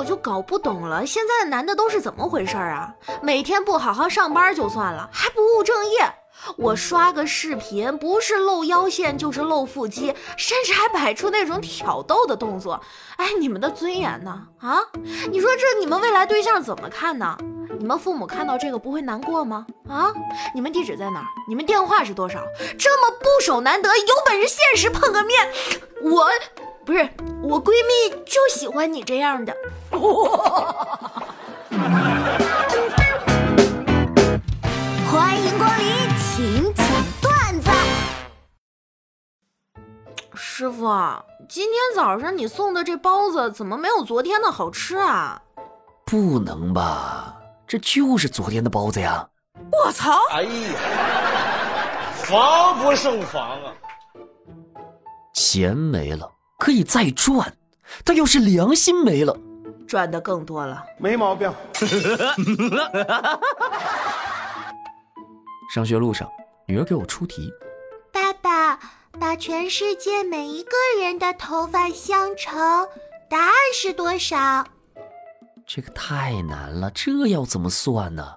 我就搞不懂了，现在的男的都是怎么回事啊？每天不好好上班就算了，还不务正业。我刷个视频，不是露腰线就是露腹肌，甚至还摆出那种挑逗的动作。哎，你们的尊严呢？啊，你说这你们未来对象怎么看呢？你们父母看到这个不会难过吗？啊，你们地址在哪儿？你们电话是多少？这么不守难得，有本事现实碰个面。我，不是我闺蜜就喜欢你这样的。欢迎光临请讲段子。师傅，今天早上你送的这包子怎么没有昨天的好吃啊？不能吧，这就是昨天的包子呀！我操！哎呀，防不胜防啊！钱没了可以再赚，但要是良心没了，赚的更多了。没毛病。上学路上，女儿给我出题：爸爸，把全世界每一个人的头发相乘，答案是多少？这个太难了，这要怎么算呢？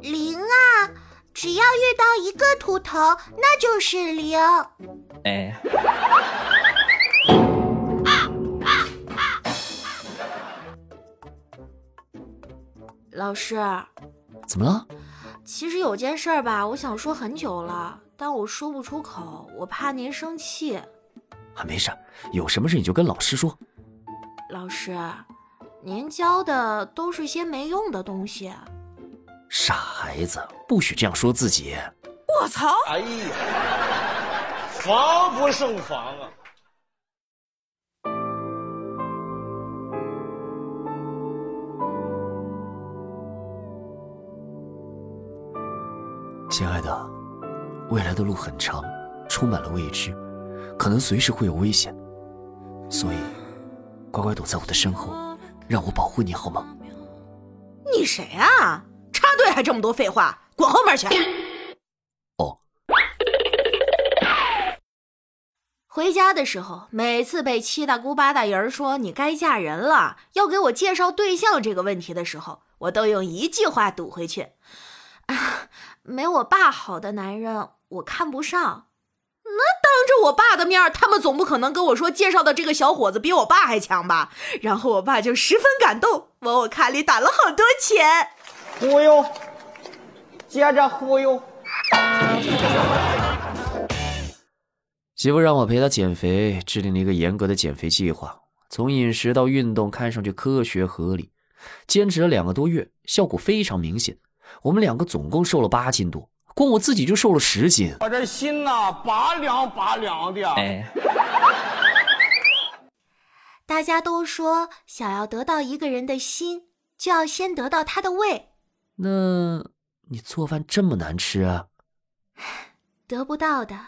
零啊，只要遇到一个秃头，那就是零。哎。老师，怎么了？其实有件事儿吧，我想说很久了，但我说不出口，我怕您生气。啊，没事，有什么事你就跟老师说。老师，您教的都是些没用的东西。傻孩子，不许这样说自己。我操！哎呀，防不胜防啊！亲爱的，未来的路很长，充满了未知，可能随时会有危险，所以乖乖躲在我的身后，让我保护你好吗？你谁啊？插队还这么多废话，滚后面去！哦。回家的时候，每次被七大姑八大姨说你该嫁人了，要给我介绍对象这个问题的时候，我都用一句话堵回去。啊，没我爸好的男人，我看不上。那当着我爸的面，他们总不可能跟我说介绍的这个小伙子比我爸还强吧？然后我爸就十分感动，往我卡里打了好多钱。忽悠，接着忽悠。媳妇让我陪她减肥，制定了一个严格的减肥计划，从饮食到运动，看上去科学合理。坚持了两个多月，效果非常明显。我们两个总共瘦了八斤多，光我自己就瘦了十斤。我这心呐，拔凉拔凉的。哎，大家都说，想要得到一个人的心，就要先得到他的胃。那你做饭这么难吃啊？得不到的，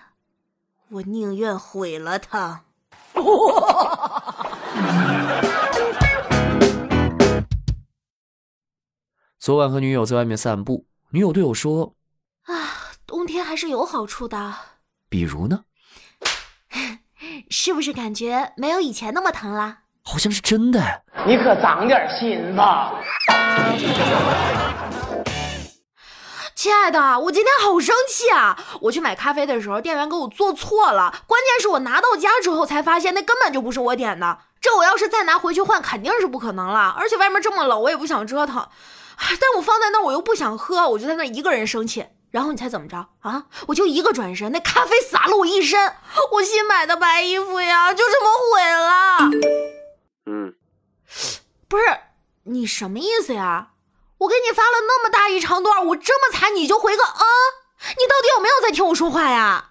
我宁愿毁了他。昨晚和女友在外面散步，女友对我说：“啊，冬天还是有好处的。比如呢？是不是感觉没有以前那么疼了？好像是真的。你可长点心吧，亲爱的，我今天好生气啊！我去买咖啡的时候，店员给我做错了，关键是我拿到家之后才发现，那根本就不是我点的。这我要是再拿回去换，肯定是不可能了。而且外面这么冷，我也不想折腾。”但我放在那儿，我又不想喝，我就在那一个人生气。然后你猜怎么着啊？我就一个转身，那咖啡洒了我一身，我新买的白衣服呀，就这么毁了。嗯，不是你什么意思呀？我给你发了那么大一长段，我这么惨你就回个嗯？你到底有没有在听我说话呀？